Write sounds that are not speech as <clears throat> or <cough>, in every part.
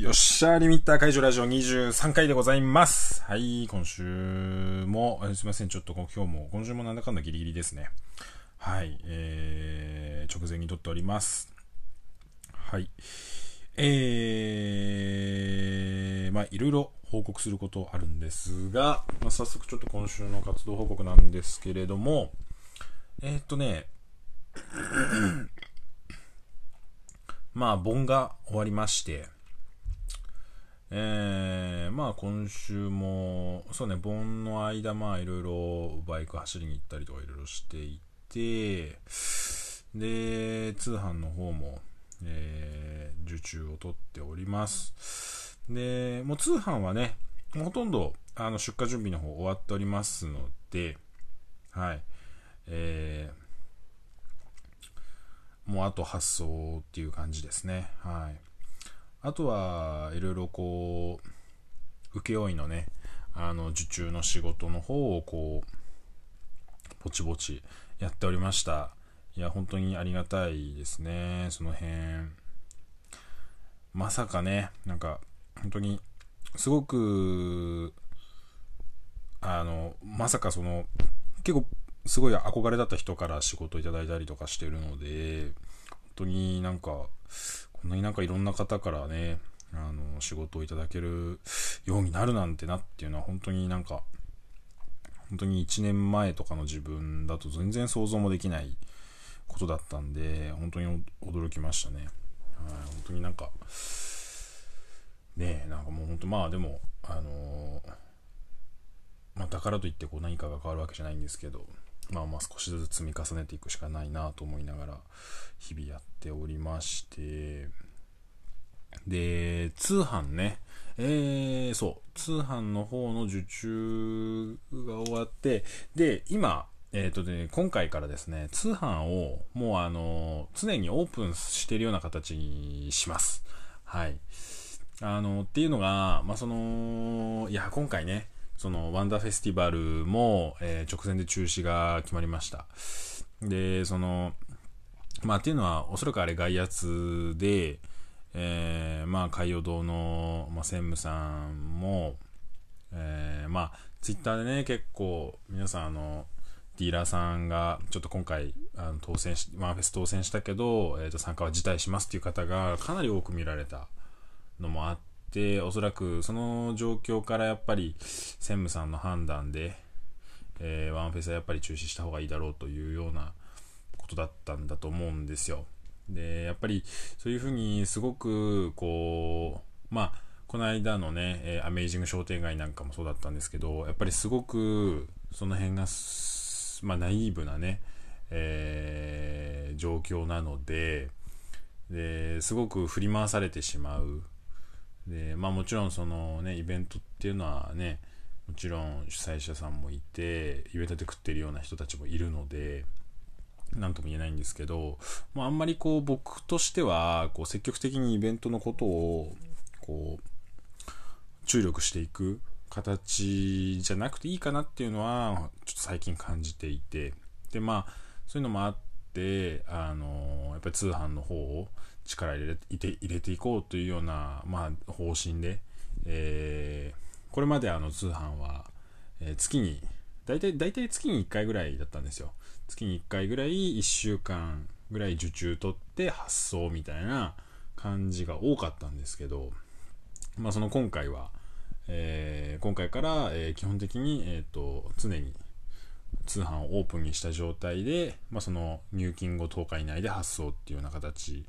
よっしゃ、リミッター解除ラジオ23回でございます。はい、今週も、すいません、ちょっと今日も、今週もなんだかんだギリギリですね。はい、えー、直前に撮っております。はい。えー、まあ、いろいろ報告することあるんですが、まあ、早速ちょっと今週の活動報告なんですけれども、えー、っとね、<clears throat> まあ、盆が終わりまして、えー、まあ今週も、そうね、盆の間、まあいろいろバイク走りに行ったりとかいろいろしていて、で、通販の方も、えー、受注を取っております。で、もう通販はね、ほとんどあの出荷準備の方終わっておりますので、はい、えー、もうあと発送っていう感じですね。はい。あとはいろいろこう、請負のね、あの、受注の仕事の方をこう、ぼちぼちやっておりました。いや、本当にありがたいですね、その辺。まさかね、なんか、本当に、すごく、あの、まさかその、結構、すごい憧れだった人から仕事いただいたりとかしてるので、本当になんか、こんなになんかいろんな方からね、あの、仕事をいただけるようになるなんてなっていうのは本当になんか、本当に1年前とかの自分だと全然想像もできないことだったんで、本当に驚きましたね。はい、本当になんか、ねえ、なんかもう本当まあでも、あのー、まあだからといってこう何かが変わるわけじゃないんですけど、まあまあ少しずつ積み重ねていくしかないなと思いながら日々やっておりまして、で、通販ね、えー、そう、通販の方の受注が終わって、で、今、えっ、ー、とね、今回からですね、通販をもうあの、常にオープンしてるような形にします。はい。あの、っていうのが、まあ、その、いや、今回ね、そのワンダーフェスティバルも、えー、直前で中止が決まりました。で、その、まあっていうのは、おそらくあれ外圧で、えー、まあ海洋堂の、まあ、専務さんも、えー、まあツイッターでね、結構皆さんあの、ディーラーさんがちょっと今回あの当選し、ワンフェス当選したけど、えー、と参加は辞退しますっていう方がかなり多く見られたのもあっ、でおそらくその状況からやっぱり専務さんの判断で、えー、ワンフェスはやっぱり中止した方がいいだろうというようなことだったんだと思うんですよ。で、やっぱりそういうふうにすごくこう、まあ、この間のね、えー、アメイジング商店街なんかもそうだったんですけど、やっぱりすごくその辺が、まあ、ナイーブなね、えー、状況なので、ですごく振り回されてしまう。で、まあもちろんそのね、イベントっていうのはね、もちろん主催者さんもいて、イベントで食ってるような人たちもいるので、なんとも言えないんですけど、まあ、あんまりこう僕としては、こう積極的にイベントのことを、こう、注力していく形じゃなくていいかなっていうのは、ちょっと最近感じていて、で、まあ、そういうのもあって、あの、やっぱり通販の方を力入れて入れていこうというような、まあ、方針で、えー、これまであの通販は、えー、月に大体大体月に1回ぐらいだったんですよ。月に1回ぐらい1週間ぐらい受注取って発送みたいな感じが多かったんですけど、まあ、その今回は、えー、今回から、え、基本的に、えーと、常に通販をオープンにした状態で、まあ、その入金後10日以内で発送っていうような形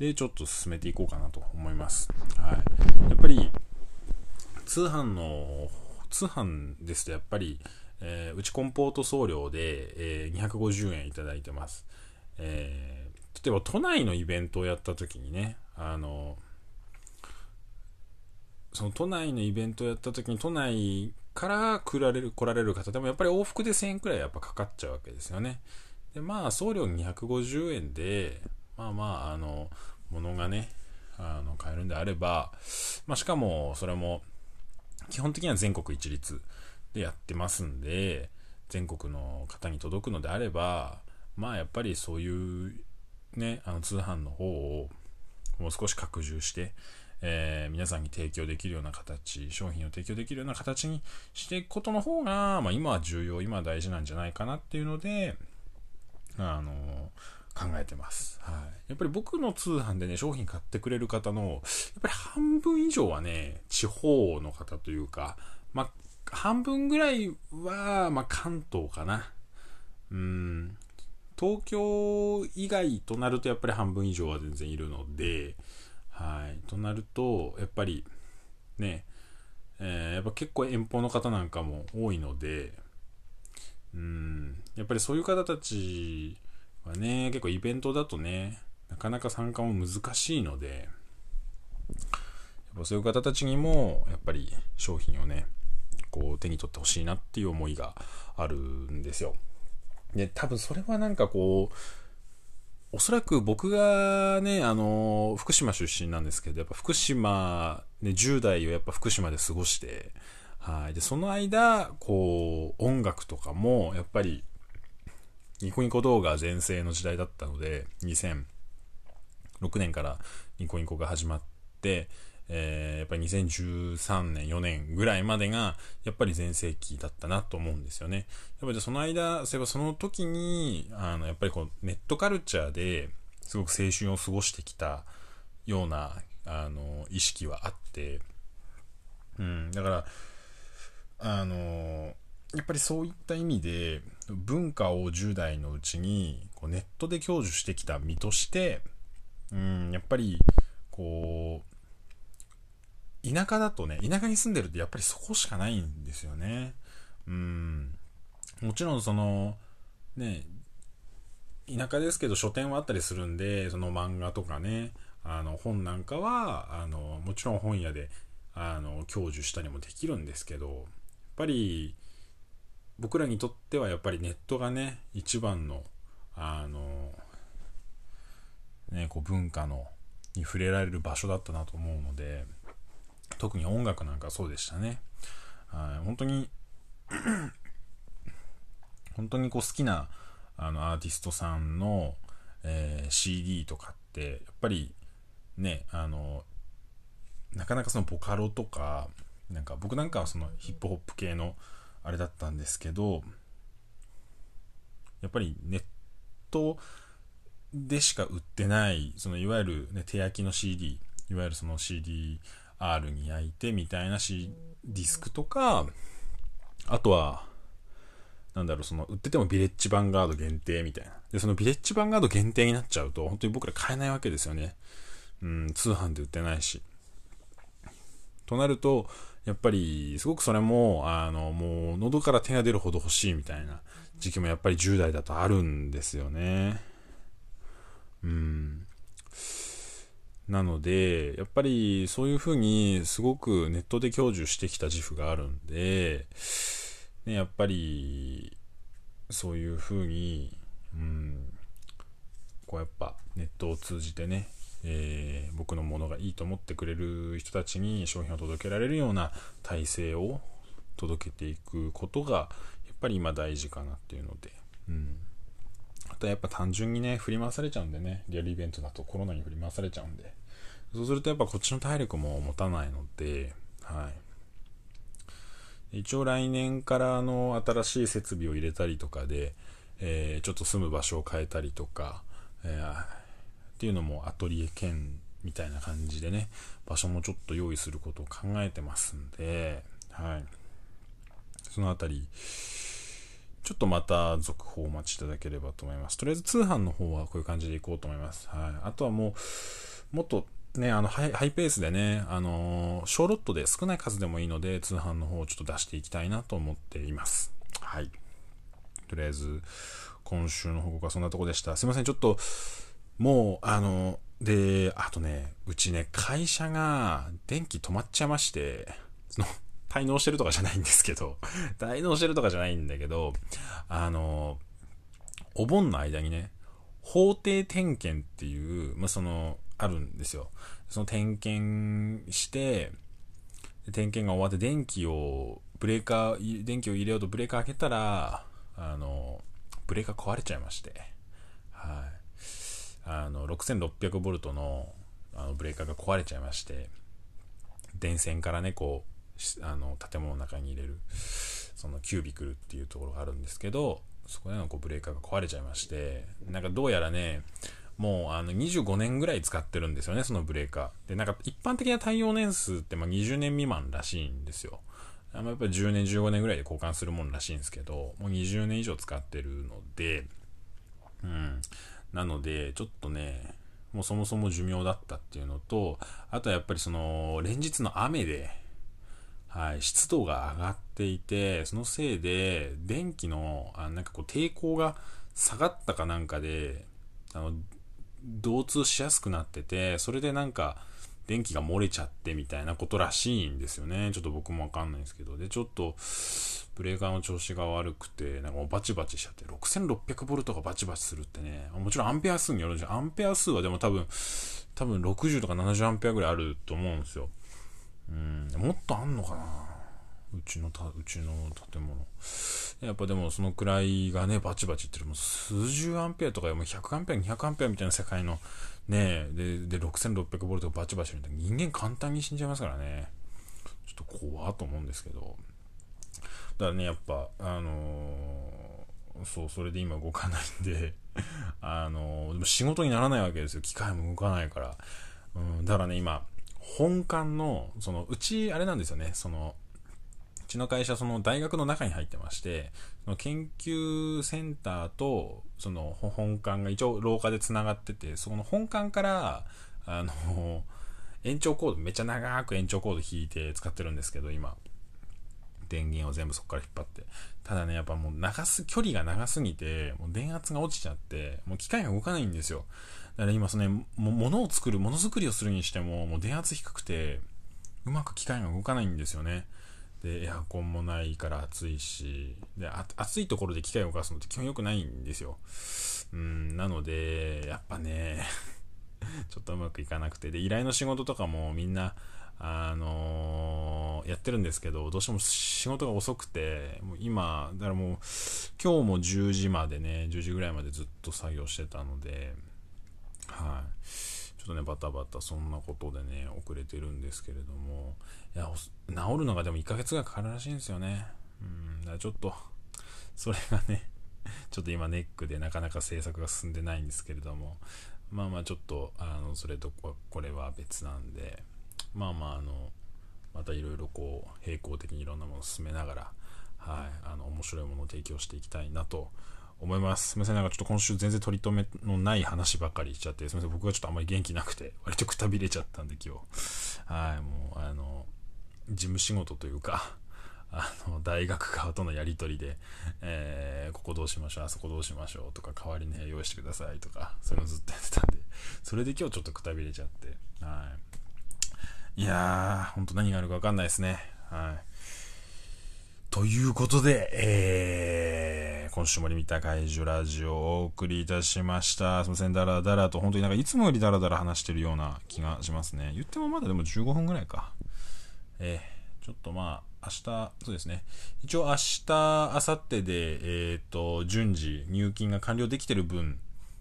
で、ちょっと進めていこうかなと思います。はい。やっぱり、通販の、通販ですとやっぱり、えー、うちコンポート送料で、えー、250円いただいてます。えー、例えば都内のイベントをやった時にね、あの、その都内のイベントをやった時に都内から来られる、来られる方でもやっぱり往復で1000円くらいやっぱかかっちゃうわけですよね。で、まあ送料250円で、まあまあ、あの、物がね、あの、買えるんであれば、まあしかも、それも、基本的には全国一律でやってますんで、全国の方に届くのであれば、まあやっぱりそういうね、あの通販の方をもう少し拡充して、えー、皆さんに提供できるような形、商品を提供できるような形にしていくことの方が、まあ、今は重要、今は大事なんじゃないかなっていうので、あの考えてます。はい。やっぱり僕の通販でね、商品買ってくれる方の、やっぱり半分以上はね、地方の方というか、まあ、半分ぐらいは、まあ、関東かな。うん。東京以外となるとやっぱり半分以上は全然いるので、はい。となると、やっぱり、ね、えー、やっぱ結構遠方の方なんかも多いので、うん、やっぱりそういう方たちはね、結構イベントだとね、なかなか参加も難しいので、やっぱそういう方たちにも、やっぱり商品をね、こう手に取ってほしいなっていう思いがあるんですよ。で、多分それはなんかこう、おそらく僕がね、あの、福島出身なんですけど、やっぱ福島、ね、10代をやっぱ福島で過ごして、はい。で、その間、こう、音楽とかも、やっぱり、ニコニコ動画全盛の時代だったので、2006年からニコニコが始まって、えー、やっぱり2013年、4年ぐらいまでが、やっぱり全盛期だったなと思うんですよね。やっぱりその間、そういえばその時に、あの、やっぱりこう、ネットカルチャーですごく青春を過ごしてきたような、あの、意識はあって、うん、だから、あの、やっぱりそういった意味で、文化を10代のうちに、こうネットで享受してきた身として、うん、やっぱり、こう、田舎だとね、田舎に住んでるってやっぱりそこしかないんですよね。うん。もちろんその、ね、田舎ですけど書店はあったりするんで、その漫画とかね、あの本なんかは、あの、もちろん本屋で、あの、享受したりもできるんですけど、やっぱり、僕らにとってはやっぱりネットがね、一番の、あの、ね、こう文化の、に触れられる場所だったなと思うので、特に音楽なんかそうでしたね。はい、本当に <clears throat> 本当にこう好きなあのアーティストさんの、えー、CD とかってやっぱりねあのなかなかそのボカロとかなんか僕なんかはそのヒップホップ系のあれだったんですけどやっぱりネットでしか売ってないそのいわゆる、ね、手焼きの CD いわゆるその CD R に焼いてみたいな C ディスクとか、あとは、なんだろう、その、売っててもビレッジヴァンガード限定みたいな。で、そのビレッジヴァンガード限定になっちゃうと、本当に僕ら買えないわけですよね。うん、通販で売ってないし。となると、やっぱり、すごくそれも、あの、もう、喉から手が出るほど欲しいみたいな時期もやっぱり10代だとあるんですよね。うん。なので、やっぱりそういうふうにすごくネットで享受してきた自負があるんで、ね、やっぱりそういうふうに、うん、こうやっぱネットを通じてね、えー、僕のものがいいと思ってくれる人たちに商品を届けられるような体制を届けていくことがやっぱり今大事かなっていうので、うん、あとはやっぱ単純にね振り回されちゃうんでね。リアルイベントだとコロナに振り回されちゃうんで。そうするとやっぱこっちの体力も持たないので、はい。一応来年からの新しい設備を入れたりとかで、えー、ちょっと住む場所を変えたりとか、えー、っていうのもアトリエ兼みたいな感じでね、場所もちょっと用意することを考えてますんで、はい。そのあたり、ちょっとまた続報をお待ちいただければと思います。とりあえず通販の方はこういう感じでいこうと思います。はい。あとはもう、もっとね、あのハイ、ハイペースでね、あのー、小ロットで少ない数でもいいので、通販の方をちょっと出していきたいなと思っています。はい。とりあえず、今週の報告はそんなとこでした。すいません、ちょっと、もう、あの、で、あとね、うちね、会社が電気止まっちゃいまして、その、滞納してるとかじゃないんですけど、<laughs> 滞納してるとかじゃないんだけど、あの、お盆の間にね、法定点検っていう、まあ、その、あるんですよ。その点検して、点検が終わって電気を、ブレーカー、電気を入れようとブレーカー開けたら、あの、ブレーカー壊れちゃいまして、はい。あの、6600ボルトの、あの、ブレーカーが壊れちゃいまして、電線からね、こう、あの、建物の中に入れる、そのキュービクルっていうところがあるんですけど、そこでのこうブレーカーが壊れちゃいまして、なんかどうやらね、もうあの25年ぐらい使ってるんですよね、そのブレーカー。で、なんか一般的な対応年数ってま20年未満らしいんですよ。あやっぱ10年、15年ぐらいで交換するもんらしいんですけど、もう20年以上使ってるので、うん。なので、ちょっとね、もうそもそも寿命だったっていうのと、あとはやっぱりその、連日の雨で、はい、湿度が上がっていて、そのせいで、電気の、あなんかこう抵抗が下がったかなんかで、あの、導通しやすくなってて、それでなんか、電気が漏れちゃってみたいなことらしいんですよね。ちょっと僕もわかんないんですけど。で、ちょっと、ブレーカーの調子が悪くて、なんかもうバチバチしちゃって、6600ボルトがバチバチするってね、もちろんアンペア数によるんですよ。アンペア数はでも多分、多分60とか70アンペアぐらいあると思うんですよ。うん、もっとあんのかなうちのた、うちの建物。やっぱでもそのくらいがね、バチバチってるもう数十アンペアとか、もう100アンペア、200アンペアみたいな世界のね、で、で、6600ボルトバチバチみたいな人間簡単に死んじゃいますからね。ちょっと怖と思うんですけど。だからね、やっぱ、あのー、そう、それで今動かないんであのー、でも仕事にならないわけですよ。機械も動かないから。うん、だからね、今、本館の、その、うち、あれなんですよね、その、ちの会社、その大学の中に入ってまして、その研究センターと、その本館が一応廊下で繋がってて、その本館から、あの、延長コード、めっちゃ長く延長コード引いて使ってるんですけど、今。電源を全部そこから引っ張って。ただね、やっぱもう長す、距離が長すぎて、もう電圧が落ちちゃって、もう機械が動かないんですよ。だから今そのね、も物を作る、ものづくりをするにしても、もう電圧低くて、うまく機械が動かないんですよね。で、エアコンもないから暑いし、で、暑いところで機械を動かすのって基本良くないんですよ。うん、なので、やっぱね、<laughs> ちょっとうまくいかなくて、で、依頼の仕事とかもみんな、あのー、やってるんですけど、どうしても仕事が遅くて、もう今、だからもう、今日も10時までね、10時ぐらいまでずっと作業してたので、はい。ちょっとね、バタバタそんなことでね、遅れてるんですけれども、いや、治るのがでも1ヶ月ぐらいかかるらしいんですよね。うん、だちょっと、それがね、ちょっと今ネックでなかなか制作が進んでないんですけれども、まあまあちょっと、あの、それとこれは別なんで、まあまああの、またいろいろこう、並行的にいろんなものを進めながら、はい、あの、面白いものを提供していきたいなと思います。すみません、なんかちょっと今週全然取り留めのない話ばっかりしちゃって、すみません、僕がちょっとあんまり元気なくて、<laughs> 割とくたびれちゃったんで今日。はい、もう、あの、事務仕事というか、<laughs> あの、大学側とのやりとりで、えー、ここどうしましょう、あそこどうしましょうとか、代わりに用意してくださいとか、そういうのずっとやってたんで、それで今日ちょっとくたびれちゃって、はい。いやー、ほんと何があるかわかんないですね。はい。ということで、えー、今週もリミッター解除ラジオをお送りいたしました。すみません、だらだらと、本当になんかいつもよりだらだら話してるような気がしますね。言ってもまだでも15分ぐらいか。えー、ちょっとまあ、明日、そうですね。一応明日、明後日で、えっ、ー、と、順次入金が完了できてる分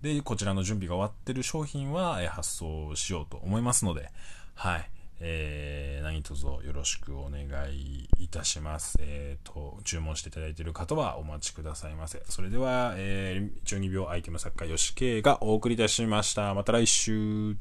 で、こちらの準備が終わってる商品は、え発送しようと思いますので、はい。えー、何卒よろしくお願いいたします。えっ、ー、と、注文していただいている方はお待ちくださいませ。それでは、えー、12秒アイテム作家、吉慶がお送りいたしました。また来週。